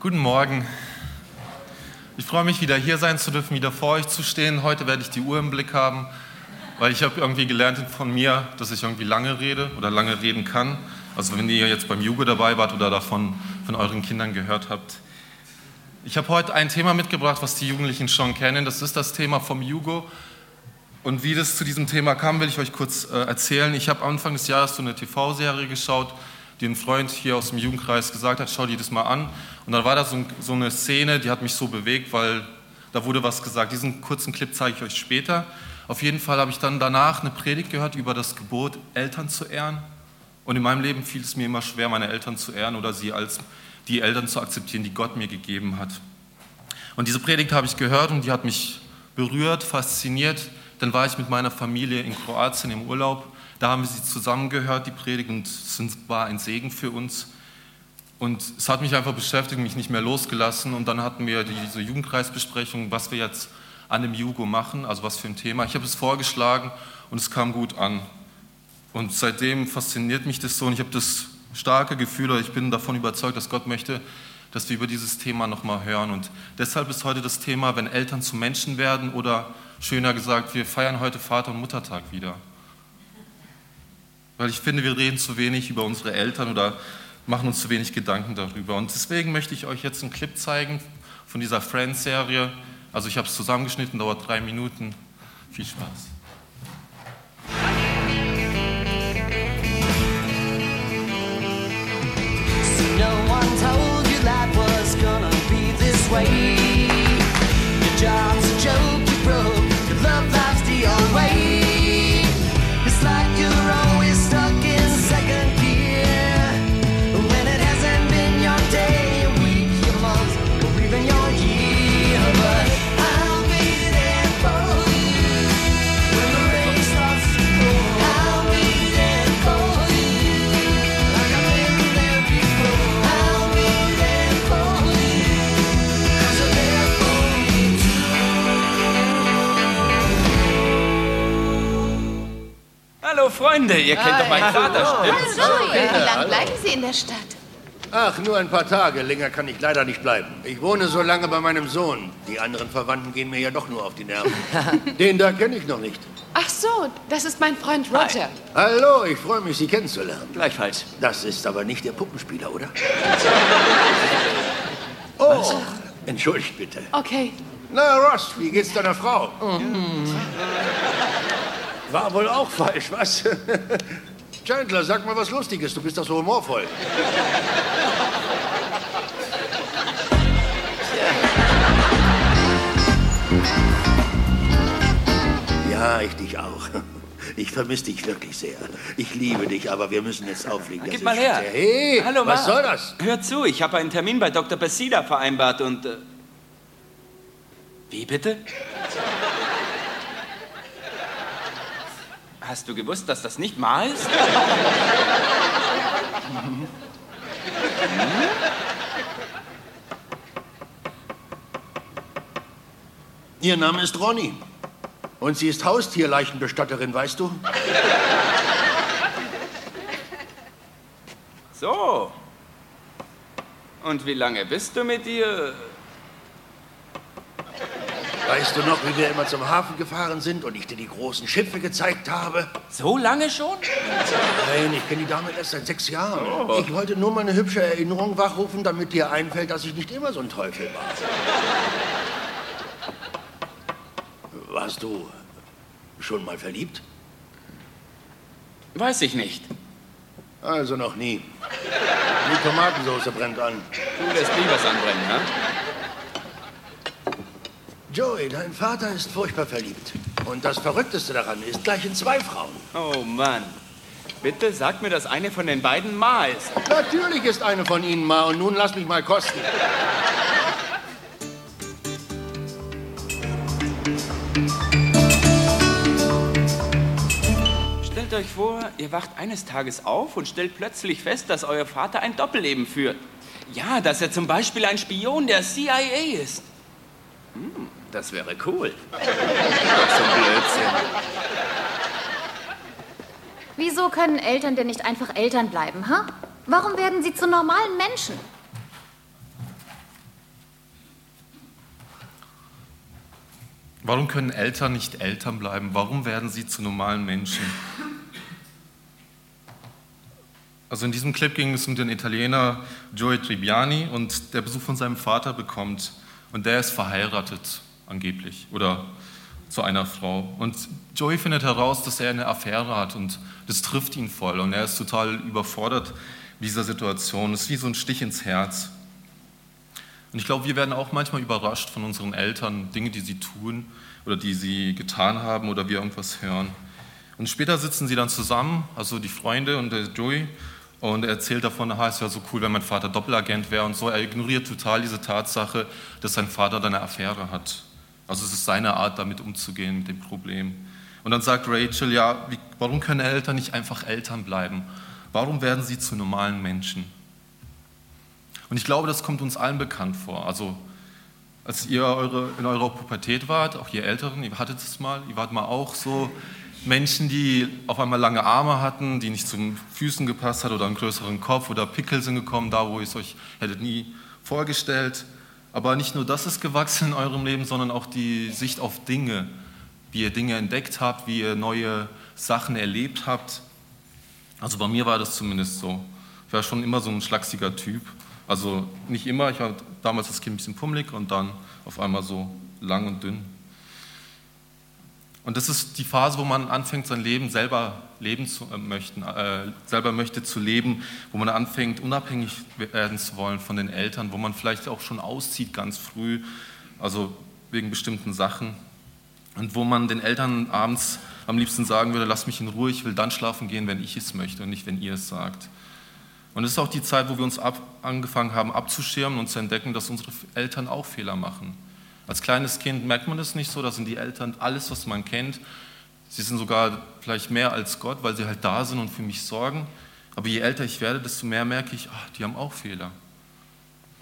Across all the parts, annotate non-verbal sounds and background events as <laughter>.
Guten Morgen. Ich freue mich, wieder hier sein zu dürfen, wieder vor euch zu stehen. Heute werde ich die Uhr im Blick haben, weil ich habe irgendwie gelernt von mir, dass ich irgendwie lange rede oder lange reden kann. Also wenn ihr jetzt beim Jugo dabei wart oder davon von euren Kindern gehört habt. Ich habe heute ein Thema mitgebracht, was die Jugendlichen schon kennen. Das ist das Thema vom Jugo. Und wie das zu diesem Thema kam, will ich euch kurz äh, erzählen. Ich habe Anfang des Jahres so eine TV-Serie geschaut, die ein Freund hier aus dem Jugendkreis gesagt hat, schau dir das mal an. Und dann war da so, so eine Szene, die hat mich so bewegt, weil da wurde was gesagt. Diesen kurzen Clip zeige ich euch später. Auf jeden Fall habe ich dann danach eine Predigt gehört über das Gebot, Eltern zu ehren. Und in meinem Leben fiel es mir immer schwer, meine Eltern zu ehren oder sie als die Eltern zu akzeptieren, die Gott mir gegeben hat. Und diese Predigt habe ich gehört und die hat mich berührt, fasziniert. Dann war ich mit meiner Familie in Kroatien im Urlaub da haben wir sie zusammengehört, die Predigt, und es war ein Segen für uns. Und es hat mich einfach beschäftigt, mich nicht mehr losgelassen. Und dann hatten wir diese Jugendkreisbesprechung, was wir jetzt an dem Jugo machen, also was für ein Thema. Ich habe es vorgeschlagen und es kam gut an. Und seitdem fasziniert mich das so und ich habe das starke Gefühl, oder ich bin davon überzeugt, dass Gott möchte, dass wir über dieses Thema nochmal hören. Und deshalb ist heute das Thema, wenn Eltern zu Menschen werden oder schöner gesagt, wir feiern heute Vater- und Muttertag wieder. Weil ich finde, wir reden zu wenig über unsere Eltern oder machen uns zu wenig Gedanken darüber. Und deswegen möchte ich euch jetzt einen Clip zeigen von dieser Friends-Serie. Also ich habe es zusammengeschnitten, dauert drei Minuten. Viel Spaß. No one told you life was gonna be this way. Your job's a joke Freunde, ihr kennt doch meinen Vater, stimmt's? Hallo, wie lange bleiben Sie in der Stadt? Ach, nur ein paar Tage. Länger kann ich leider nicht bleiben. Ich wohne so lange bei meinem Sohn. Die anderen Verwandten gehen mir ja doch nur auf die Nerven. <laughs> Den da kenne ich noch nicht. Ach so, das ist mein Freund Roger. Hi. Hallo, ich freue mich, Sie kennenzulernen. Gleichfalls. Das ist aber nicht der Puppenspieler, oder? <laughs> oh, Was? entschuldigt bitte. Okay. Na, Ross, wie geht's deiner Frau? Mhm. War wohl auch falsch, was? <laughs> Chandler, sag mal was Lustiges, du bist doch so humorvoll. Ja, ich dich auch. Ich vermisse dich wirklich sehr. Ich liebe dich, aber wir müssen jetzt auflegen. Das Gib mal her. Hey, Hallo, was soll das? Hör zu, ich habe einen Termin bei Dr. Pesida vereinbart und... Äh Wie bitte? Hast du gewusst, dass das nicht Ma ist? <laughs> Ihr Name ist Ronny. Und sie ist Haustierleichenbestatterin, weißt du? So. Und wie lange bist du mit ihr? Weißt du noch, wie wir immer zum Hafen gefahren sind und ich dir die großen Schiffe gezeigt habe? So lange schon? Nein, ich kenne die Dame erst seit sechs Jahren. Oh. Ich wollte nur mal eine hübsche Erinnerung wachrufen, damit dir einfällt, dass ich nicht immer so ein Teufel war. Warst du schon mal verliebt? Weiß ich nicht. Also noch nie. Die Tomatensauce brennt an. Du lässt nie was anbrennen, ne? Joey, dein Vater ist furchtbar verliebt. Und das Verrückteste daran ist gleich in zwei Frauen. Oh Mann. Bitte sag mir, dass eine von den beiden Ma ist. Natürlich ist eine von ihnen Ma und nun lass mich mal kosten. Stellt euch vor, ihr wacht eines Tages auf und stellt plötzlich fest, dass euer Vater ein Doppelleben führt. Ja, dass er zum Beispiel ein Spion der CIA ist. Hm. Das wäre cool. Das so Blödsinn. Wieso können Eltern denn nicht einfach Eltern bleiben, ha? Warum werden sie zu normalen Menschen? Warum können Eltern nicht Eltern bleiben? Warum werden sie zu normalen Menschen? Also in diesem Clip ging es um den Italiener Joey Tribbiani und der Besuch von seinem Vater bekommt und der ist verheiratet angeblich, oder zu einer Frau. Und Joey findet heraus, dass er eine Affäre hat und das trifft ihn voll. Und er ist total überfordert mit dieser Situation. Es ist wie so ein Stich ins Herz. Und ich glaube, wir werden auch manchmal überrascht von unseren Eltern, Dinge, die sie tun oder die sie getan haben oder wir irgendwas hören. Und später sitzen sie dann zusammen, also die Freunde und der Joey, und er erzählt davon, aha, es wäre so cool, wenn mein Vater Doppelagent wäre und so. Er ignoriert total diese Tatsache, dass sein Vater eine Affäre hat. Also es ist seine Art, damit umzugehen, mit dem Problem. Und dann sagt Rachel, ja, wie, warum können Eltern nicht einfach Eltern bleiben? Warum werden sie zu normalen Menschen? Und ich glaube, das kommt uns allen bekannt vor. Also als ihr eure, in eurer Pubertät wart, auch ihr Älteren, ihr hattet es mal, ihr wart mal auch so Menschen, die auf einmal lange Arme hatten, die nicht zu den Füßen gepasst hat oder einen größeren Kopf oder Pickel sind gekommen, da wo ihr es euch hättet nie vorgestellt. Aber nicht nur das ist gewachsen in eurem Leben, sondern auch die Sicht auf Dinge, wie ihr Dinge entdeckt habt, wie ihr neue Sachen erlebt habt. Also bei mir war das zumindest so. Ich war schon immer so ein schlachsiger Typ. Also nicht immer, ich war damals als Kind ein bisschen pummelig und dann auf einmal so lang und dünn. Und das ist die Phase, wo man anfängt, sein Leben selber leben zu äh, möchten, äh, selber möchte zu leben, wo man anfängt, unabhängig werden zu wollen von den Eltern, wo man vielleicht auch schon auszieht ganz früh, also wegen bestimmten Sachen. Und wo man den Eltern abends am liebsten sagen würde, lass mich in Ruhe, ich will dann schlafen gehen, wenn ich es möchte und nicht, wenn ihr es sagt. Und es ist auch die Zeit, wo wir uns ab, angefangen haben abzuschirmen und zu entdecken, dass unsere Eltern auch Fehler machen als kleines Kind merkt man das nicht so, da sind die Eltern alles, was man kennt. Sie sind sogar vielleicht mehr als Gott, weil sie halt da sind und für mich sorgen. Aber je älter ich werde, desto mehr merke ich, ach, die haben auch Fehler.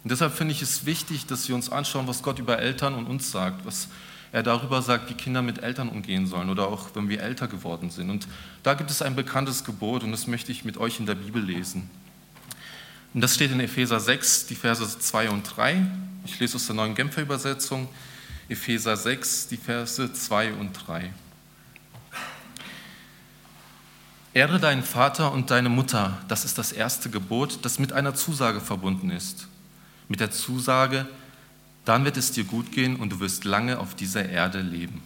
Und deshalb finde ich es wichtig, dass wir uns anschauen, was Gott über Eltern und uns sagt, was er darüber sagt, wie Kinder mit Eltern umgehen sollen oder auch wenn wir älter geworden sind. Und da gibt es ein bekanntes Gebot und das möchte ich mit euch in der Bibel lesen. Und das steht in Epheser 6, die Verse 2 und 3. Ich lese aus der neuen Genfer Übersetzung, Epheser 6, die Verse 2 und 3. Ehre deinen Vater und deine Mutter, das ist das erste Gebot, das mit einer Zusage verbunden ist. Mit der Zusage, dann wird es dir gut gehen und du wirst lange auf dieser Erde leben.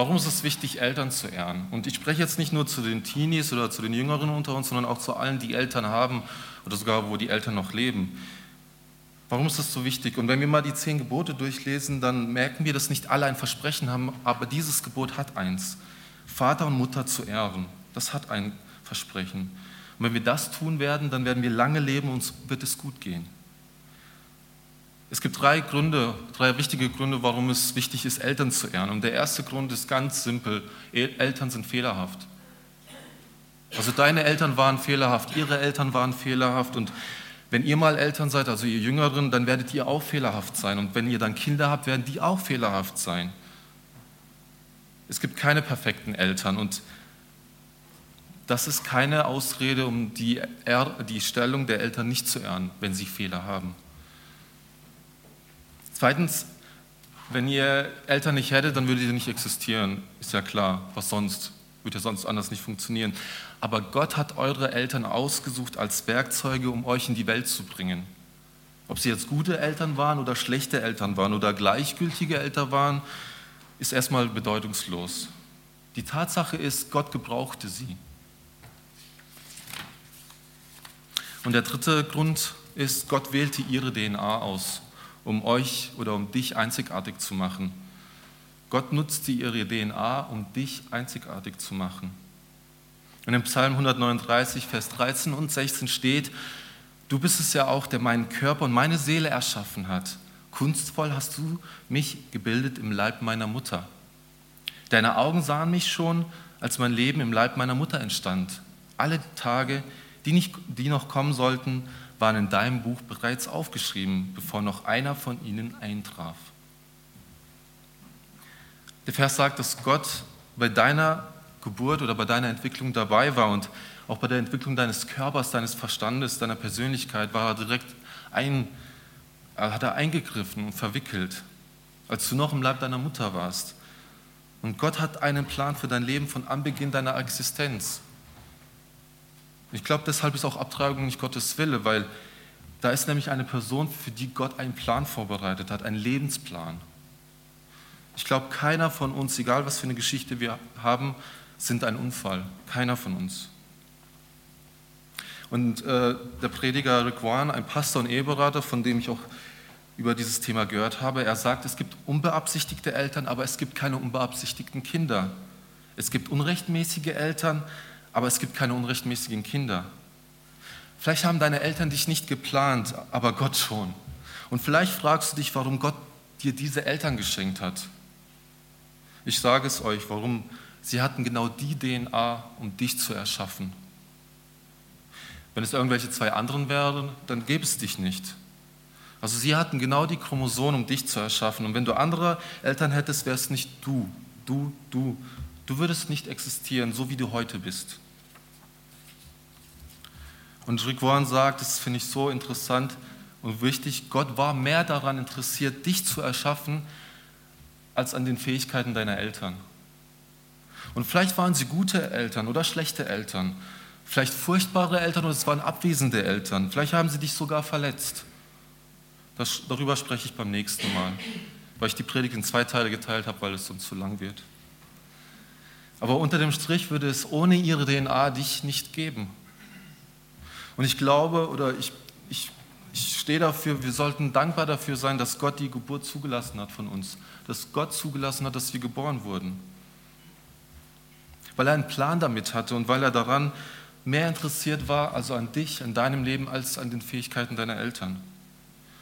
Warum ist es wichtig, Eltern zu ehren? Und ich spreche jetzt nicht nur zu den Teenies oder zu den Jüngeren unter uns, sondern auch zu allen, die Eltern haben oder sogar, wo die Eltern noch leben. Warum ist das so wichtig? Und wenn wir mal die zehn Gebote durchlesen, dann merken wir, dass nicht alle ein Versprechen haben, aber dieses Gebot hat eins. Vater und Mutter zu ehren. Das hat ein Versprechen. Und wenn wir das tun werden, dann werden wir lange leben und uns wird es gut gehen. Es gibt drei Gründe, drei wichtige Gründe, warum es wichtig ist, Eltern zu ehren. Und der erste Grund ist ganz simpel. Eltern sind fehlerhaft. Also deine Eltern waren fehlerhaft, ihre Eltern waren fehlerhaft und wenn ihr mal Eltern seid, also ihr Jüngeren, dann werdet ihr auch fehlerhaft sein. Und wenn ihr dann Kinder habt, werden die auch fehlerhaft sein. Es gibt keine perfekten Eltern und das ist keine Ausrede, um die, die Stellung der Eltern nicht zu ehren, wenn sie Fehler haben. Zweitens, wenn ihr Eltern nicht hättet, dann würdet ihr nicht existieren. Ist ja klar. Was sonst? Würde ja sonst anders nicht funktionieren. Aber Gott hat eure Eltern ausgesucht als Werkzeuge, um euch in die Welt zu bringen. Ob sie jetzt gute Eltern waren oder schlechte Eltern waren oder gleichgültige Eltern waren, ist erstmal bedeutungslos. Die Tatsache ist, Gott gebrauchte sie. Und der dritte Grund ist, Gott wählte ihre DNA aus um euch oder um dich einzigartig zu machen. Gott nutzte ihre DNA, um dich einzigartig zu machen. Und im Psalm 139, Vers 13 und 16 steht, du bist es ja auch, der meinen Körper und meine Seele erschaffen hat. Kunstvoll hast du mich gebildet im Leib meiner Mutter. Deine Augen sahen mich schon, als mein Leben im Leib meiner Mutter entstand. Alle Tage, die, nicht, die noch kommen sollten, waren in deinem Buch bereits aufgeschrieben, bevor noch einer von ihnen eintraf. Der Vers sagt, dass Gott bei deiner Geburt oder bei deiner Entwicklung dabei war und auch bei der Entwicklung deines Körpers, deines Verstandes, deiner Persönlichkeit war er direkt hat er eingegriffen und verwickelt, als du noch im Leib deiner Mutter warst. Und Gott hat einen Plan für dein Leben von Anbeginn deiner Existenz. Ich glaube, deshalb ist auch Abtreibung nicht Gottes Wille, weil da ist nämlich eine Person, für die Gott einen Plan vorbereitet hat, einen Lebensplan. Ich glaube, keiner von uns, egal was für eine Geschichte wir haben, sind ein Unfall. Keiner von uns. Und äh, der Prediger Rick Warren, ein Pastor und Eheberater, von dem ich auch über dieses Thema gehört habe, er sagt, es gibt unbeabsichtigte Eltern, aber es gibt keine unbeabsichtigten Kinder. Es gibt unrechtmäßige Eltern, aber es gibt keine unrechtmäßigen Kinder. Vielleicht haben deine Eltern dich nicht geplant, aber Gott schon. Und vielleicht fragst du dich, warum Gott dir diese Eltern geschenkt hat. Ich sage es euch, warum. Sie hatten genau die DNA, um dich zu erschaffen. Wenn es irgendwelche zwei anderen wären, dann gäbe es dich nicht. Also sie hatten genau die Chromosomen, um dich zu erschaffen. Und wenn du andere Eltern hättest, wärst nicht du, du, du. Du würdest nicht existieren, so wie du heute bist. Und Rick Warren sagt, das finde ich so interessant und wichtig, Gott war mehr daran interessiert, dich zu erschaffen, als an den Fähigkeiten deiner Eltern. Und vielleicht waren sie gute Eltern oder schlechte Eltern, vielleicht furchtbare Eltern oder es waren abwesende Eltern, vielleicht haben sie dich sogar verletzt. Das, darüber spreche ich beim nächsten Mal, weil ich die Predigt in zwei Teile geteilt habe, weil es sonst zu lang wird. Aber unter dem Strich würde es ohne ihre DNA dich nicht geben. Und ich glaube oder ich, ich, ich stehe dafür, wir sollten dankbar dafür sein, dass Gott die Geburt zugelassen hat von uns, dass Gott zugelassen hat, dass wir geboren wurden. Weil er einen Plan damit hatte und weil er daran mehr interessiert war, also an dich, an deinem Leben, als an den Fähigkeiten deiner Eltern.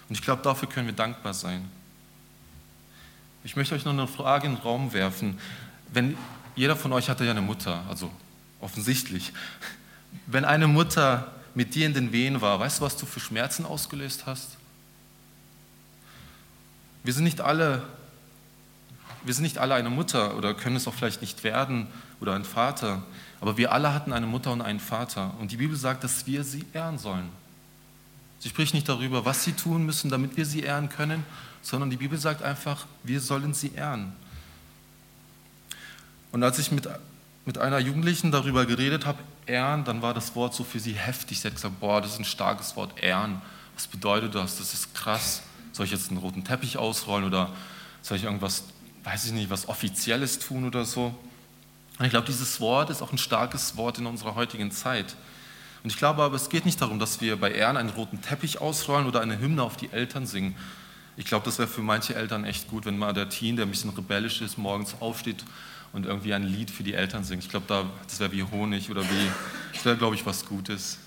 Und ich glaube, dafür können wir dankbar sein. Ich möchte euch noch eine Frage in den Raum werfen. Wenn jeder von euch hatte ja eine Mutter, also offensichtlich. Wenn eine Mutter mit dir in den Wehen war, weißt du, was du für Schmerzen ausgelöst hast? Wir sind nicht alle, wir sind nicht alle eine Mutter oder können es auch vielleicht nicht werden oder ein Vater, aber wir alle hatten eine Mutter und einen Vater. Und die Bibel sagt, dass wir sie ehren sollen. Sie spricht nicht darüber, was sie tun müssen, damit wir sie ehren können, sondern die Bibel sagt einfach, wir sollen sie ehren. Und als ich mit mit einer Jugendlichen darüber geredet habe, ehren, dann war das Wort so für sie heftig. Sie hat gesagt, boah, das ist ein starkes Wort, ehren. Was bedeutet das? Das ist krass. Soll ich jetzt einen roten Teppich ausrollen oder soll ich irgendwas, weiß ich nicht, was Offizielles tun oder so? Und ich glaube, dieses Wort ist auch ein starkes Wort in unserer heutigen Zeit. Und ich glaube aber, es geht nicht darum, dass wir bei Ehren einen roten Teppich ausrollen oder eine Hymne auf die Eltern singen. Ich glaube, das wäre für manche Eltern echt gut, wenn mal der Teen, der ein bisschen rebellisch ist, morgens aufsteht und irgendwie ein Lied für die Eltern singt. Ich glaube, da, das wäre wie Honig oder wie, das wäre, glaube ich, was Gutes.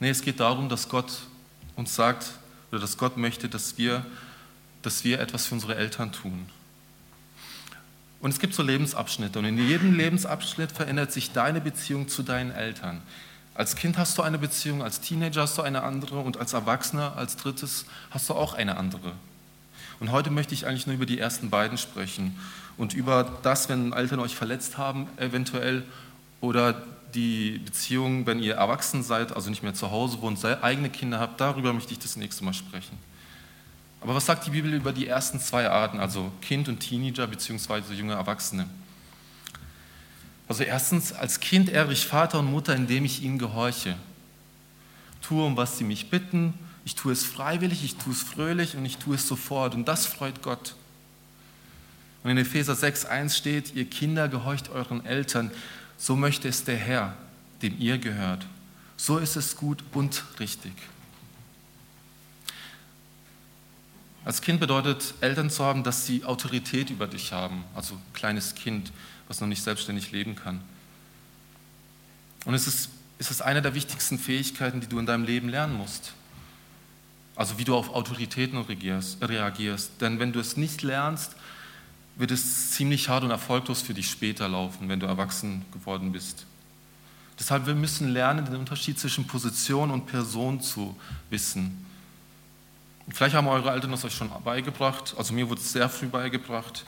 Nee, es geht darum, dass Gott uns sagt, oder dass Gott möchte, dass wir, dass wir etwas für unsere Eltern tun. Und es gibt so Lebensabschnitte und in jedem Lebensabschnitt verändert sich deine Beziehung zu deinen Eltern. Als Kind hast du eine Beziehung, als Teenager hast du eine andere und als Erwachsener, als drittes, hast du auch eine andere. Und heute möchte ich eigentlich nur über die ersten beiden sprechen und über das, wenn Eltern euch verletzt haben, eventuell, oder die Beziehung, wenn ihr erwachsen seid, also nicht mehr zu Hause wohnt, eigene Kinder habt, darüber möchte ich das nächste Mal sprechen. Aber was sagt die Bibel über die ersten zwei Arten, also Kind und Teenager bzw. junge Erwachsene? Also erstens, als Kind ehre ich Vater und Mutter, indem ich ihnen gehorche. Tue, um was sie mich bitten ich tue es freiwillig, ich tue es fröhlich und ich tue es sofort. Und das freut Gott. Und in Epheser 6,1 steht, ihr Kinder gehorcht euren Eltern, so möchte es der Herr, dem ihr gehört. So ist es gut und richtig. Als Kind bedeutet Eltern zu haben, dass sie Autorität über dich haben, also kleines Kind, was noch nicht selbstständig leben kann. Und es ist, es ist eine der wichtigsten Fähigkeiten, die du in deinem Leben lernen musst. Also wie du auf Autoritäten reagierst. Denn wenn du es nicht lernst, wird es ziemlich hart und erfolglos für dich später laufen, wenn du erwachsen geworden bist. Deshalb wir müssen lernen, den Unterschied zwischen Position und Person zu wissen. Vielleicht haben eure Eltern das euch schon beigebracht, also mir wurde es sehr früh beigebracht.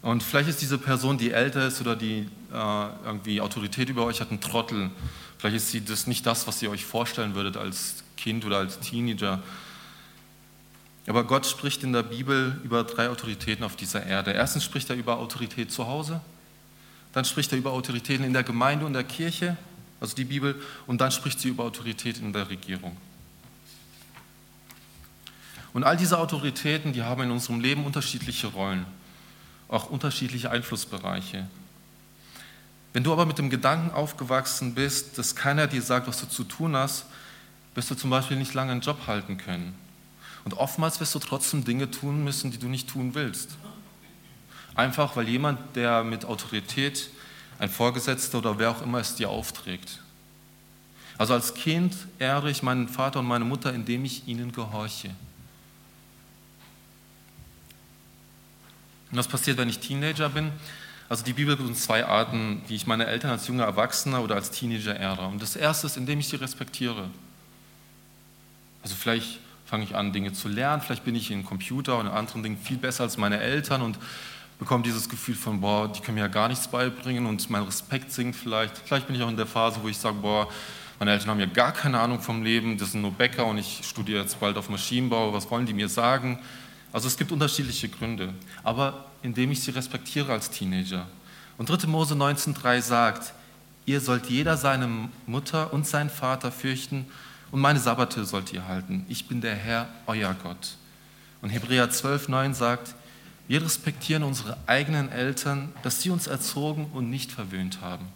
Und vielleicht ist diese Person, die älter ist oder die äh, irgendwie Autorität über euch hat, ein Trottel, Vielleicht ist sie das nicht das, was ihr euch vorstellen würdet als Kind oder als Teenager. Aber Gott spricht in der Bibel über drei Autoritäten auf dieser Erde. Erstens spricht er über Autorität zu Hause, dann spricht er über Autoritäten in der Gemeinde und der Kirche, also die Bibel, und dann spricht sie über Autorität in der Regierung. Und all diese Autoritäten, die haben in unserem Leben unterschiedliche Rollen, auch unterschiedliche Einflussbereiche. Wenn du aber mit dem Gedanken aufgewachsen bist, dass keiner dir sagt, was du zu tun hast, wirst du zum Beispiel nicht lange einen Job halten können. Und oftmals wirst du trotzdem Dinge tun müssen, die du nicht tun willst. Einfach weil jemand, der mit Autorität, ein Vorgesetzter oder wer auch immer es dir aufträgt. Also als Kind ehre ich meinen Vater und meine Mutter, indem ich ihnen gehorche. Und was passiert, wenn ich Teenager bin? Also die Bibel gibt uns zwei Arten, wie ich meine Eltern als junger Erwachsener oder als Teenager ehre. Und das erste ist, indem ich sie respektiere. Also vielleicht fange ich an, Dinge zu lernen, vielleicht bin ich in Computer und in anderen Dingen viel besser als meine Eltern und bekomme dieses Gefühl von, boah, die können mir ja gar nichts beibringen und mein Respekt sinkt vielleicht. Vielleicht bin ich auch in der Phase, wo ich sage, boah, meine Eltern haben ja gar keine Ahnung vom Leben, das sind nur Bäcker und ich studiere jetzt bald auf Maschinenbau, was wollen die mir sagen? Also es gibt unterschiedliche Gründe, aber indem ich sie respektiere als Teenager. Und 3. Mose 19.3 sagt, ihr sollt jeder seine Mutter und seinen Vater fürchten und meine Sabbate sollt ihr halten. Ich bin der Herr, euer Gott. Und Hebräer 12.9 sagt, wir respektieren unsere eigenen Eltern, dass sie uns erzogen und nicht verwöhnt haben.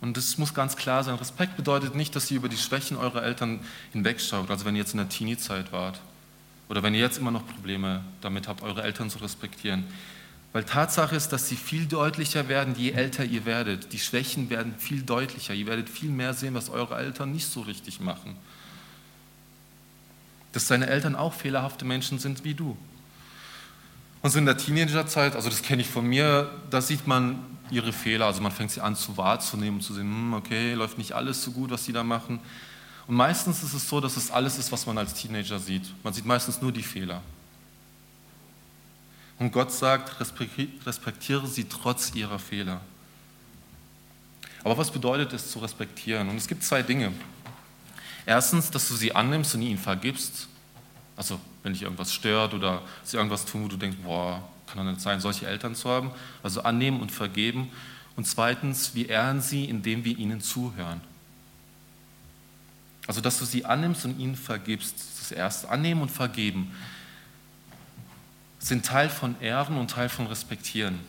Und das muss ganz klar sein. Respekt bedeutet nicht, dass ihr über die Schwächen eurer Eltern hinwegschaut. Also wenn ihr jetzt in der Teenie-Zeit wart oder wenn ihr jetzt immer noch Probleme damit habt, eure Eltern zu respektieren. Weil Tatsache ist, dass sie viel deutlicher werden, je älter ihr werdet. Die Schwächen werden viel deutlicher. Ihr werdet viel mehr sehen, was eure Eltern nicht so richtig machen. Dass deine Eltern auch fehlerhafte Menschen sind wie du. Und so in der Teenagerzeit, also das kenne ich von mir, da sieht man ihre Fehler. Also man fängt sie an zu wahrzunehmen, zu sehen, hm, okay, läuft nicht alles so gut, was sie da machen. Und meistens ist es so, dass es alles ist, was man als Teenager sieht. Man sieht meistens nur die Fehler. Und Gott sagt, respektiere sie trotz ihrer Fehler. Aber was bedeutet es zu respektieren? Und es gibt zwei Dinge. Erstens, dass du sie annimmst und ihnen vergibst. Also, wenn dich irgendwas stört oder sie irgendwas tun, wo du denkst, boah, kann doch nicht sein, solche Eltern zu haben. Also annehmen und vergeben. Und zweitens, wir ehren sie, indem wir ihnen zuhören. Also, dass du sie annimmst und ihnen vergibst. Das Erste. Annehmen und vergeben sind Teil von Ehren und Teil von Respektieren.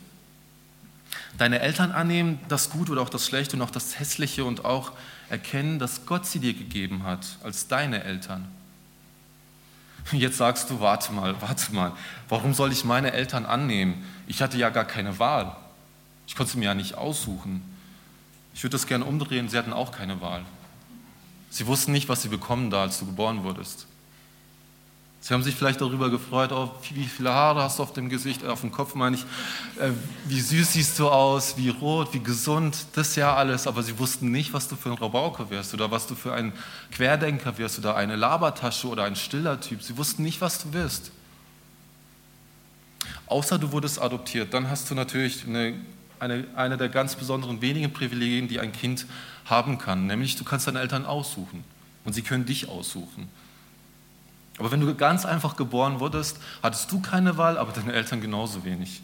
Deine Eltern annehmen, das Gute oder auch das Schlechte und auch das Hässliche und auch erkennen, dass Gott sie dir gegeben hat als deine Eltern. Jetzt sagst du, warte mal, warte mal, warum soll ich meine Eltern annehmen? Ich hatte ja gar keine Wahl. Ich konnte sie mir ja nicht aussuchen. Ich würde das gerne umdrehen, sie hatten auch keine Wahl. Sie wussten nicht, was sie bekommen da, als du geboren wurdest. Sie haben sich vielleicht darüber gefreut, oh, wie viele Haare hast du auf dem Gesicht, auf dem Kopf meine ich, äh, wie süß siehst du aus, wie rot, wie gesund, das ja alles, aber sie wussten nicht, was du für ein Rabauke wirst oder was du für ein Querdenker wirst oder eine Labertasche oder ein stiller Typ. Sie wussten nicht, was du wirst. Außer du wurdest adoptiert, dann hast du natürlich eine, eine, eine der ganz besonderen wenigen Privilegien, die ein Kind haben kann, nämlich du kannst deine Eltern aussuchen. Und sie können dich aussuchen. Aber wenn du ganz einfach geboren wurdest, hattest du keine Wahl, aber deine Eltern genauso wenig.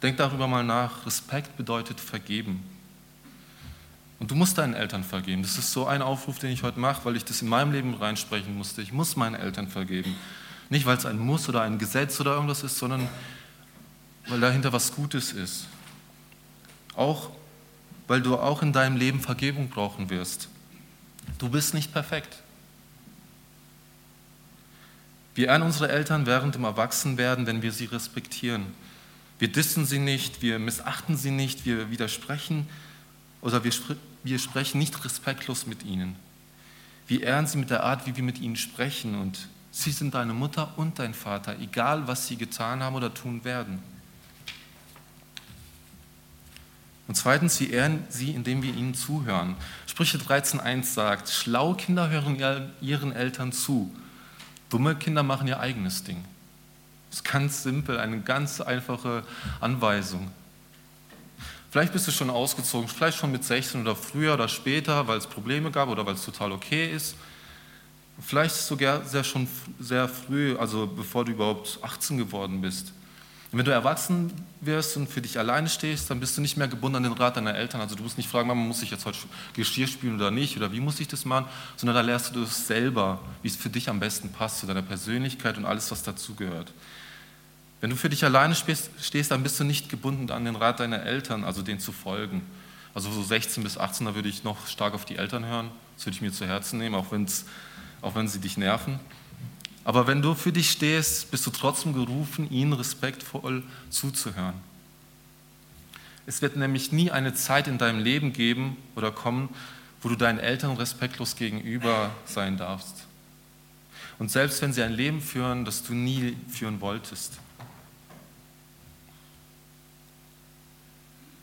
Denk darüber mal nach. Respekt bedeutet vergeben. Und du musst deinen Eltern vergeben. Das ist so ein Aufruf, den ich heute mache, weil ich das in meinem Leben reinsprechen musste. Ich muss meinen Eltern vergeben. Nicht, weil es ein Muss oder ein Gesetz oder irgendwas ist, sondern weil dahinter was Gutes ist. Auch weil du auch in deinem Leben Vergebung brauchen wirst. Du bist nicht perfekt. Wir ehren unsere Eltern während dem Erwachsenwerden, wenn wir sie respektieren. Wir dissen sie nicht, wir missachten sie nicht, wir widersprechen oder wir, wir sprechen nicht respektlos mit ihnen. Wir ehren sie mit der Art, wie wir mit ihnen sprechen und sie sind deine Mutter und dein Vater, egal was sie getan haben oder tun werden. Und zweitens, wir ehren sie, indem wir ihnen zuhören. Sprüche 13.1 sagt, schlaue Kinder hören ihren Eltern zu. Dumme Kinder machen ihr eigenes Ding. Das ist Ganz simpel, eine ganz einfache Anweisung. Vielleicht bist du schon ausgezogen, vielleicht schon mit 16 oder früher oder später, weil es Probleme gab oder weil es total okay ist. Vielleicht sogar sehr schon sehr früh, also bevor du überhaupt 18 geworden bist. Und wenn du erwachsen wirst und für dich alleine stehst, dann bist du nicht mehr gebunden an den Rat deiner Eltern. Also du musst nicht fragen, Mama, muss ich jetzt heute Geschirr spielen oder nicht oder wie muss ich das machen, sondern da lernst du das selber, wie es für dich am besten passt, zu deiner Persönlichkeit und alles, was dazugehört. Wenn du für dich alleine stehst, dann bist du nicht gebunden an den Rat deiner Eltern, also denen zu folgen. Also so 16 bis 18, da würde ich noch stark auf die Eltern hören. Das würde ich mir zu Herzen nehmen, auch, auch wenn sie dich nerven. Aber wenn du für dich stehst, bist du trotzdem gerufen, ihnen respektvoll zuzuhören. Es wird nämlich nie eine Zeit in deinem Leben geben oder kommen, wo du deinen Eltern respektlos gegenüber sein darfst. Und selbst wenn sie ein Leben führen, das du nie führen wolltest.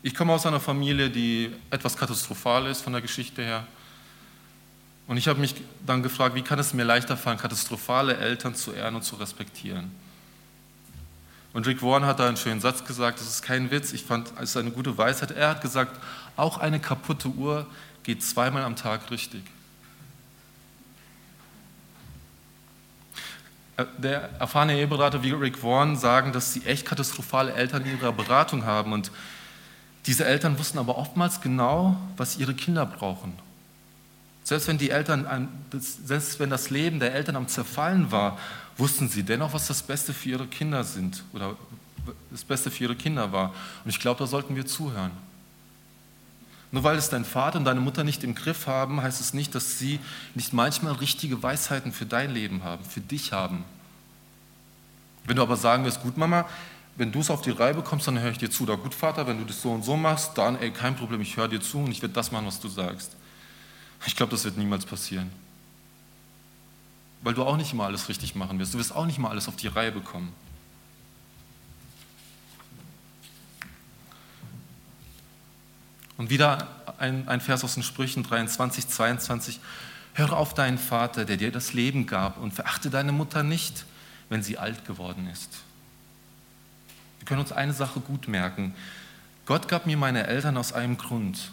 Ich komme aus einer Familie, die etwas katastrophal ist von der Geschichte her. Und ich habe mich dann gefragt, wie kann es mir leichter fallen, katastrophale Eltern zu ehren und zu respektieren? Und Rick Warren hat da einen schönen Satz gesagt, das ist kein Witz, ich fand, es eine gute Weisheit. Er hat gesagt, auch eine kaputte Uhr geht zweimal am Tag richtig. Äh, der erfahrene Eheberater wie Rick Warren sagen, dass sie echt katastrophale Eltern in ihrer Beratung haben. Und diese Eltern wussten aber oftmals genau, was ihre Kinder brauchen. Selbst wenn die Eltern, selbst wenn das Leben der Eltern am Zerfallen war, wussten sie dennoch, was das Beste für ihre Kinder sind oder das Beste für ihre Kinder war. Und ich glaube, da sollten wir zuhören. Nur weil es dein Vater und deine Mutter nicht im Griff haben, heißt es nicht, dass sie nicht manchmal richtige Weisheiten für dein Leben haben, für dich haben. Wenn du aber sagen wirst, gut Mama, wenn du es auf die Reihe bekommst, dann höre ich dir zu. Da gut Vater, wenn du das so und so machst, dann ey, kein Problem, ich höre dir zu und ich werde das machen, was du sagst. Ich glaube, das wird niemals passieren. Weil du auch nicht immer alles richtig machen wirst. Du wirst auch nicht mal alles auf die Reihe bekommen. Und wieder ein, ein Vers aus den Sprüchen 23, 22. Höre auf deinen Vater, der dir das Leben gab, und verachte deine Mutter nicht, wenn sie alt geworden ist. Wir können uns eine Sache gut merken. Gott gab mir meine Eltern aus einem Grund.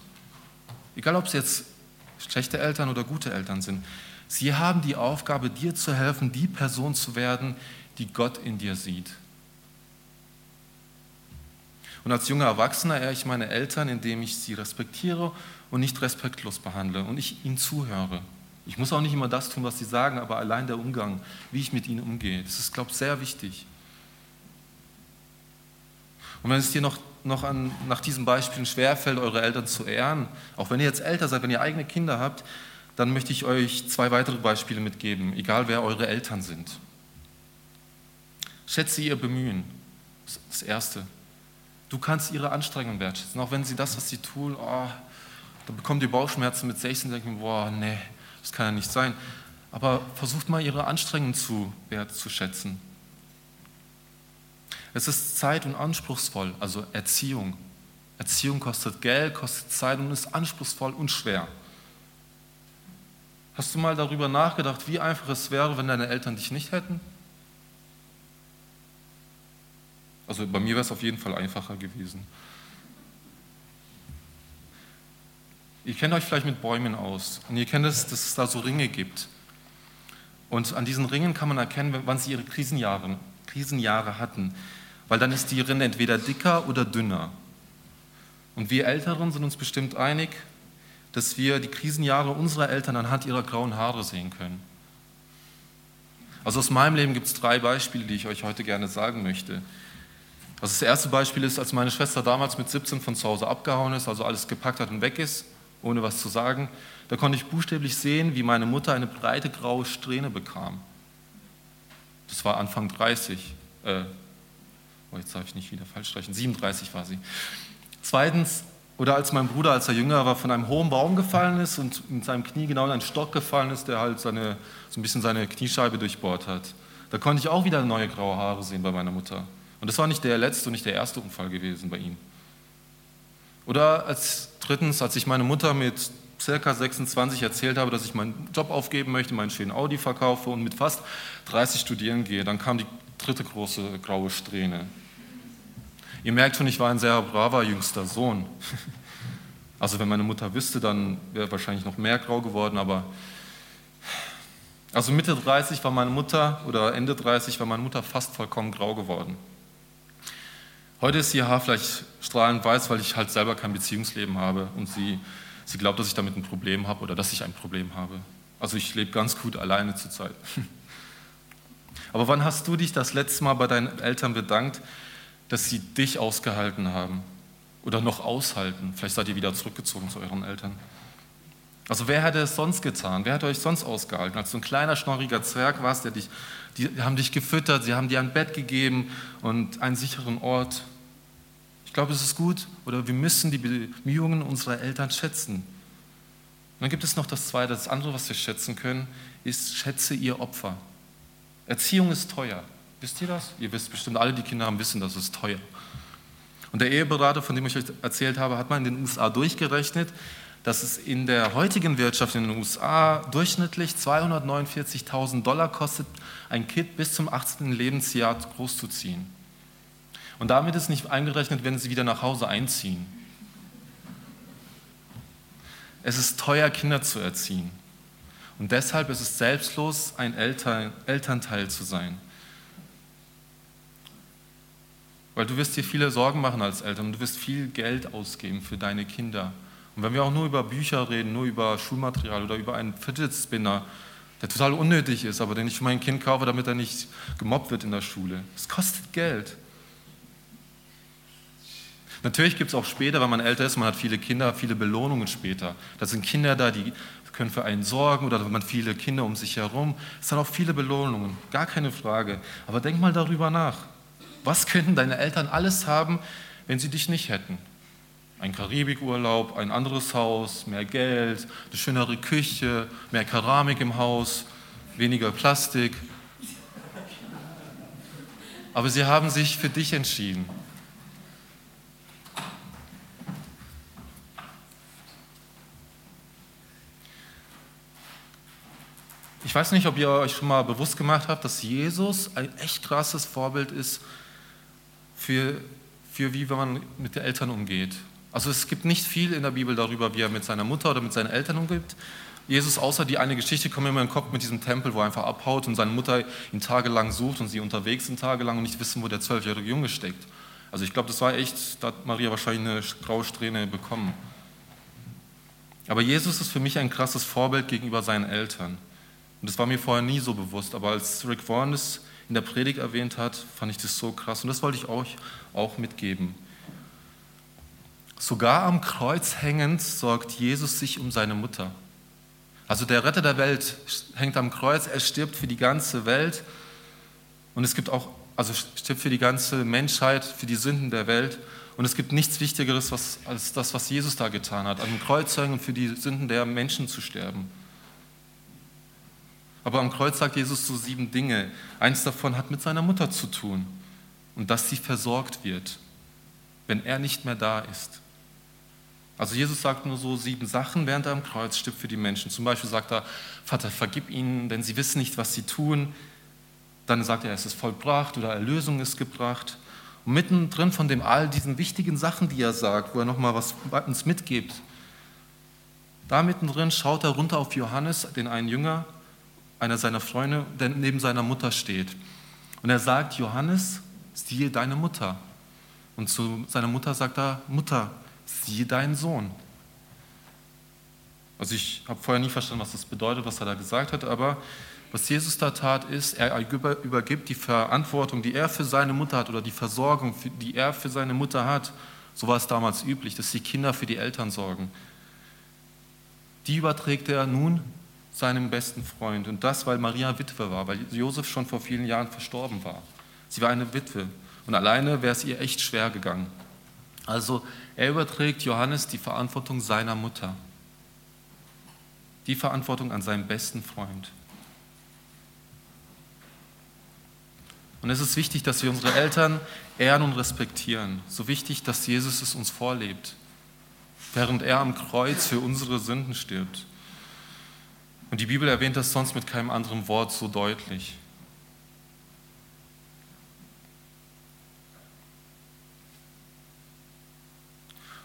Egal, ob sie jetzt schlechte Eltern oder gute Eltern sind. Sie haben die Aufgabe, dir zu helfen, die Person zu werden, die Gott in dir sieht. Und als junger Erwachsener ehre ich meine Eltern, indem ich sie respektiere und nicht respektlos behandle und ich ihnen zuhöre. Ich muss auch nicht immer das tun, was sie sagen, aber allein der Umgang, wie ich mit ihnen umgehe, das ist, glaube ich, sehr wichtig. Und wenn es dir noch noch an, nach diesen Beispielen schwerfällt, eure Eltern zu ehren, auch wenn ihr jetzt älter seid, wenn ihr eigene Kinder habt, dann möchte ich euch zwei weitere Beispiele mitgeben, egal wer eure Eltern sind. Schätze ihr Bemühen. Das Erste. Du kannst ihre Anstrengungen wertschätzen, auch wenn sie das, was sie tun, oh, da bekommt ihr Bauchschmerzen mit 16 und denkt, boah, nee, das kann ja nicht sein. Aber versucht mal ihre Anstrengungen zu wertzuschätzen. Es ist zeit- und anspruchsvoll, also Erziehung. Erziehung kostet Geld, kostet Zeit und ist anspruchsvoll und schwer. Hast du mal darüber nachgedacht, wie einfach es wäre, wenn deine Eltern dich nicht hätten? Also bei mir wäre es auf jeden Fall einfacher gewesen. Ihr kennt euch vielleicht mit Bäumen aus und ihr kennt es, dass es da so Ringe gibt. Und an diesen Ringen kann man erkennen, wann sie ihre Krisenjahre, Krisenjahre hatten weil dann ist die Rinde entweder dicker oder dünner. Und wir Älteren sind uns bestimmt einig, dass wir die Krisenjahre unserer Eltern anhand ihrer grauen Haare sehen können. Also aus meinem Leben gibt es drei Beispiele, die ich euch heute gerne sagen möchte. Also das erste Beispiel ist, als meine Schwester damals mit 17 von zu Hause abgehauen ist, also alles gepackt hat und weg ist, ohne was zu sagen, da konnte ich buchstäblich sehen, wie meine Mutter eine breite graue Strähne bekam. Das war Anfang 30, äh, oh, jetzt darf ich nicht wieder falsch sprechen, 37 war sie. Zweitens, oder als mein Bruder, als er jünger war, von einem hohen Baum gefallen ist und mit seinem Knie genau in einen Stock gefallen ist, der halt seine, so ein bisschen seine Kniescheibe durchbohrt hat. Da konnte ich auch wieder neue graue Haare sehen bei meiner Mutter. Und das war nicht der letzte und nicht der erste Unfall gewesen bei ihm. Oder als drittens, als ich meine Mutter mit circa 26 erzählt habe, dass ich meinen Job aufgeben möchte, meinen schönen Audi verkaufe und mit fast 30 studieren gehe, dann kam die dritte große graue Strähne. Ihr merkt schon, ich war ein sehr braver jüngster Sohn. <laughs> Also wenn meine Mutter wüsste, dann wäre wahrscheinlich noch mehr grau geworden, aber also Mitte 30 war meine Mutter oder Ende 30 war meine Mutter fast vollkommen grau geworden. Heute ist ihr Haar vielleicht strahlend weiß, weil ich halt selber kein Beziehungsleben habe und sie, sie glaubt, dass ich damit ein Problem habe oder dass ich ein Problem habe. Also ich lebe ganz gut alleine zurzeit. <laughs> Aber wann hast du dich das letzte Mal bei deinen Eltern bedankt, dass sie dich ausgehalten haben oder noch aushalten? Vielleicht seid ihr wieder zurückgezogen zu euren Eltern. Also wer hätte es sonst getan? Wer hätte euch sonst ausgehalten? Als du ein kleiner, schnorriger Zwerg warst, der dich die haben dich gefüttert, sie haben dir ein Bett gegeben und einen sicheren Ort. Ich glaube, es ist gut oder wir müssen die Bemühungen unserer Eltern schätzen. Und dann gibt es noch das Zweite, das andere, was wir schätzen können, ist, schätze ihr Opfer. Erziehung ist teuer. Wisst ihr das? Ihr wisst bestimmt, alle, die Kinder haben, wissen, das ist teuer. Und der Eheberater, von dem ich euch erzählt habe, hat mal in den USA durchgerechnet, dass es in der heutigen Wirtschaft in den USA durchschnittlich 249.000 Dollar kostet, ein Kind bis zum 18. Lebensjahr großzuziehen. Und damit ist nicht eingerechnet, wenn sie wieder nach Hause einziehen. Es ist teuer, Kinder zu erziehen. Und deshalb ist es selbstlos, ein Eltern, Elternteil zu sein. Weil du wirst dir viele Sorgen machen als Eltern und du wirst viel Geld ausgeben für deine Kinder. Und wenn wir auch nur über Bücher reden, nur über Schulmaterial oder über einen Fidget Spinner, der total unnötig ist, aber den ich für mein Kind kaufe, damit er nicht gemobbt wird in der Schule. Es kostet Geld. Natürlich gibt es auch später, wenn man älter ist, man hat viele Kinder, viele Belohnungen später. Da sind Kinder da, die können für einen sorgen oder wenn man viele Kinder um sich herum. Es hat auch viele Belohnungen, gar keine Frage. Aber denk mal darüber nach. Was könnten deine Eltern alles haben, wenn sie dich nicht hätten? Ein Karibikurlaub, ein anderes Haus, mehr Geld, eine schönere Küche, mehr Keramik im Haus, weniger Plastik. Aber sie haben sich für dich entschieden. Ich weiß nicht, ob ihr euch schon mal bewusst gemacht habt, dass Jesus ein echt krasses Vorbild ist für, für wie man mit den Eltern umgeht. Also es gibt nicht viel in der Bibel darüber, wie er mit seiner Mutter oder mit seinen Eltern umgeht. Jesus, außer die eine Geschichte, kommt mir immer in den Kopf mit diesem Tempel, wo er einfach abhaut und seine Mutter ihn tagelang sucht und sie unterwegs sind tagelang und nicht wissen, wo der zwölfjährige Junge steckt. Also ich glaube, das war echt, da hat Maria wahrscheinlich eine graue Strähne bekommen. Aber Jesus ist für mich ein krasses Vorbild gegenüber seinen Eltern. Und das war mir vorher nie so bewusst. Aber als Rick Warren es in der Predigt erwähnt hat, fand ich das so krass. Und das wollte ich euch auch mitgeben. Sogar am Kreuz hängend sorgt Jesus sich um seine Mutter. Also der Retter der Welt hängt am Kreuz, er stirbt für die ganze Welt und es gibt auch, also stirbt für die ganze Menschheit, für die Sünden der Welt. Und es gibt nichts Wichtigeres was, als das, was Jesus da getan hat, am Kreuz hängen und für die Sünden der Menschen zu sterben. Aber am Kreuz sagt Jesus so sieben Dinge. Eins davon hat mit seiner Mutter zu tun und dass sie versorgt wird, wenn er nicht mehr da ist. Also Jesus sagt nur so sieben Sachen, während er am Kreuz stirbt für die Menschen. Zum Beispiel sagt er, Vater, vergib ihnen, denn sie wissen nicht, was sie tun. Dann sagt er, es ist vollbracht oder Erlösung ist gebracht. Und mittendrin von dem all diesen wichtigen Sachen, die er sagt, wo er nochmal was uns mitgibt, da mittendrin schaut er runter auf Johannes, den einen Jünger, einer seiner Freunde, der neben seiner Mutter steht. Und er sagt, Johannes, siehe deine Mutter. Und zu seiner Mutter sagt er, Mutter, siehe deinen Sohn. Also ich habe vorher nie verstanden, was das bedeutet, was er da gesagt hat, aber was Jesus da tat, ist, er übergibt die Verantwortung, die er für seine Mutter hat oder die Versorgung, die er für seine Mutter hat. So war es damals üblich, dass die Kinder für die Eltern sorgen. Die überträgt er nun seinem besten Freund. Und das, weil Maria Witwe war, weil Josef schon vor vielen Jahren verstorben war. Sie war eine Witwe und alleine wäre es ihr echt schwer gegangen. Also er überträgt Johannes die Verantwortung seiner Mutter, die Verantwortung an seinen besten Freund. Und es ist wichtig, dass wir unsere Eltern ehren und respektieren. So wichtig, dass Jesus es uns vorlebt, während er am Kreuz für unsere Sünden stirbt. Und die Bibel erwähnt das sonst mit keinem anderen Wort so deutlich.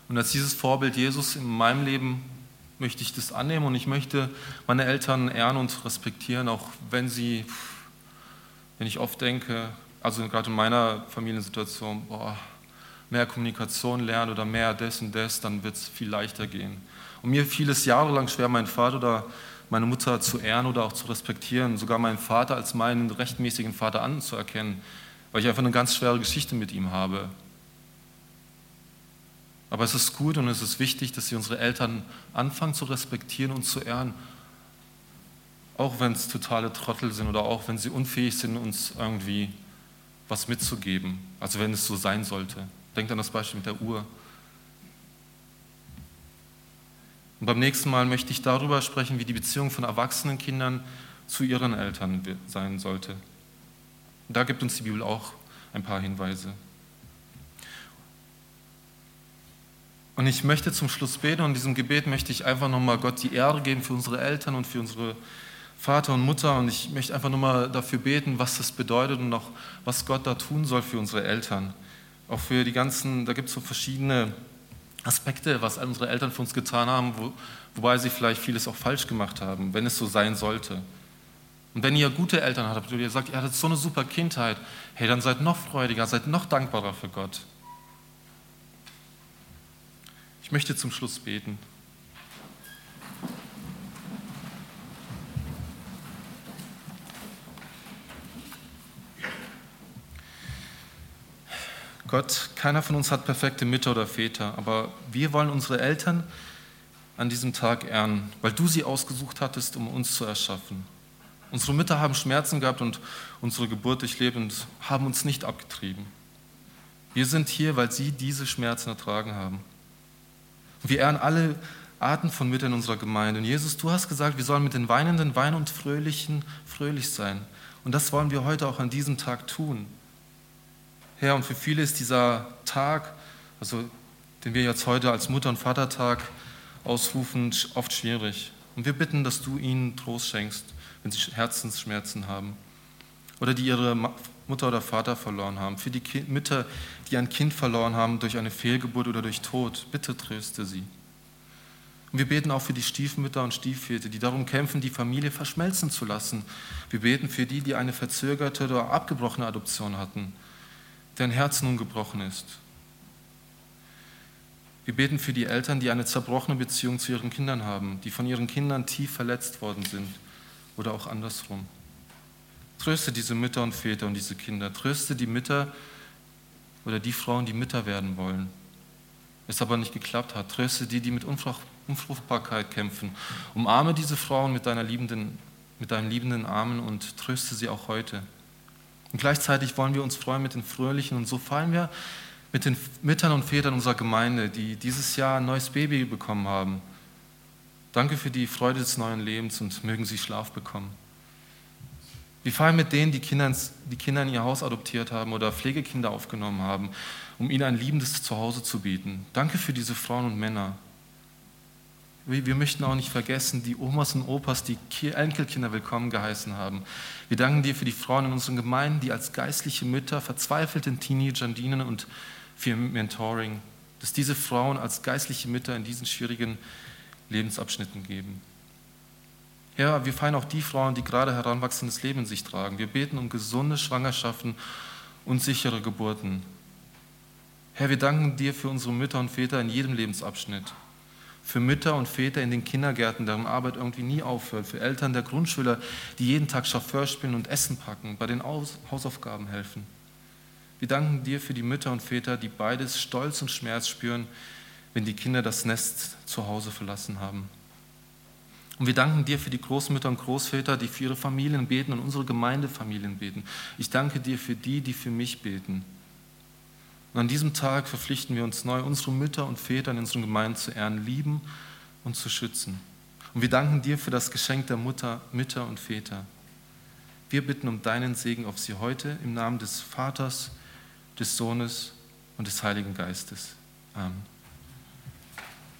Und als dieses Vorbild Jesus in meinem Leben möchte ich das annehmen und ich möchte meine Eltern ehren und respektieren, auch wenn sie, wenn ich oft denke, also gerade in meiner Familiensituation, boah, mehr Kommunikation lernen oder mehr das und das, dann wird es viel leichter gehen. Und mir fiel es jahrelang schwer, meinen Vater oder meine Mutter zu ehren oder auch zu respektieren, sogar meinen Vater als meinen rechtmäßigen Vater anzuerkennen, weil ich einfach eine ganz schwere Geschichte mit ihm habe. Aber es ist gut und es ist wichtig, dass sie unsere Eltern anfangen zu respektieren und zu ehren, auch wenn es totale Trottel sind oder auch wenn sie unfähig sind, uns irgendwie was mitzugeben, also wenn es so sein sollte. Denkt an das Beispiel mit der Uhr. Und beim nächsten Mal möchte ich darüber sprechen, wie die Beziehung von erwachsenen Kindern zu ihren Eltern sein sollte. Da gibt uns die Bibel auch ein paar Hinweise. Und ich möchte zum Schluss beten und in diesem Gebet möchte ich einfach nochmal Gott die Ehre geben für unsere Eltern und für unsere Vater und Mutter. Und ich möchte einfach nochmal dafür beten, was das bedeutet und auch was Gott da tun soll für unsere Eltern. Auch für die ganzen, da gibt es so verschiedene Aspekte, was unsere Eltern für uns getan haben, wo, wobei sie vielleicht vieles auch falsch gemacht haben, wenn es so sein sollte. Und wenn ihr gute Eltern habt und ihr sagt, ihr hattet so eine super Kindheit, hey, dann seid noch freudiger, seid noch dankbarer für Gott. Ich möchte zum Schluss beten. Gott, keiner von uns hat perfekte Mütter oder Väter, aber wir wollen unsere Eltern an diesem Tag ehren, weil du sie ausgesucht hattest, um uns zu erschaffen. Unsere Mütter haben Schmerzen gehabt und unsere Geburt durchlebt und haben uns nicht abgetrieben. Wir sind hier, weil sie diese Schmerzen ertragen haben. Wir ehren alle Arten von Müttern in unserer Gemeinde. Und Jesus, du hast gesagt, wir sollen mit den Weinenden weinen und Fröhlichen fröhlich sein. Und das wollen wir heute auch an diesem Tag tun. Herr, und für viele ist dieser Tag, also den wir jetzt heute als Mutter- und Vatertag ausrufen, oft schwierig. Und wir bitten, dass du ihnen Trost schenkst, wenn sie Herzensschmerzen haben oder die ihre Mutter oder Vater verloren haben, für die Mütter, die ein Kind verloren haben durch eine Fehlgeburt oder durch Tod. Bitte tröste sie. Und wir beten auch für die Stiefmütter und Stiefväter, die darum kämpfen, die Familie verschmelzen zu lassen. Wir beten für die, die eine verzögerte oder abgebrochene Adoption hatten, deren Herz nun gebrochen ist. Wir beten für die Eltern, die eine zerbrochene Beziehung zu ihren Kindern haben, die von ihren Kindern tief verletzt worden sind oder auch andersrum. Tröste diese Mütter und Väter und diese Kinder. Tröste die Mütter oder die Frauen, die Mütter werden wollen, es aber nicht geklappt hat. Tröste die, die mit Unfruchtbarkeit kämpfen. Umarme diese Frauen mit, deiner liebenden, mit deinen liebenden Armen und tröste sie auch heute. Und gleichzeitig wollen wir uns freuen mit den Fröhlichen und so fallen wir mit den Müttern und Vätern unserer Gemeinde, die dieses Jahr ein neues Baby bekommen haben. Danke für die Freude des neuen Lebens und mögen sie Schlaf bekommen. Wir feiern mit denen, die Kinder, die Kinder in ihr Haus adoptiert haben oder Pflegekinder aufgenommen haben, um ihnen ein liebendes Zuhause zu bieten. Danke für diese Frauen und Männer. Wir möchten auch nicht vergessen, die Omas und Opas, die Enkelkinder willkommen geheißen haben. Wir danken dir für die Frauen in unseren Gemeinden, die als geistliche Mütter verzweifelten Teenagern dienen und für Mentoring, dass diese Frauen als geistliche Mütter in diesen schwierigen Lebensabschnitten geben. Herr, wir feiern auch die Frauen, die gerade heranwachsendes Leben in sich tragen. Wir beten um gesunde Schwangerschaften und sichere Geburten. Herr, wir danken dir für unsere Mütter und Väter in jedem Lebensabschnitt. Für Mütter und Väter in den Kindergärten, deren Arbeit irgendwie nie aufhört. Für Eltern der Grundschüler, die jeden Tag Chauffeur spielen und Essen packen, bei den Hausaufgaben helfen. Wir danken dir für die Mütter und Väter, die beides Stolz und Schmerz spüren, wenn die Kinder das Nest zu Hause verlassen haben. Und wir danken dir für die Großmütter und Großväter, die für ihre Familien beten und unsere Gemeindefamilien beten. Ich danke dir für die, die für mich beten. Und an diesem Tag verpflichten wir uns neu, unsere Mütter und Väter in unseren Gemeinden zu ehren, lieben und zu schützen. Und wir danken dir für das Geschenk der Mutter, Mütter und Väter. Wir bitten um deinen Segen auf sie heute im Namen des Vaters, des Sohnes und des Heiligen Geistes. Amen.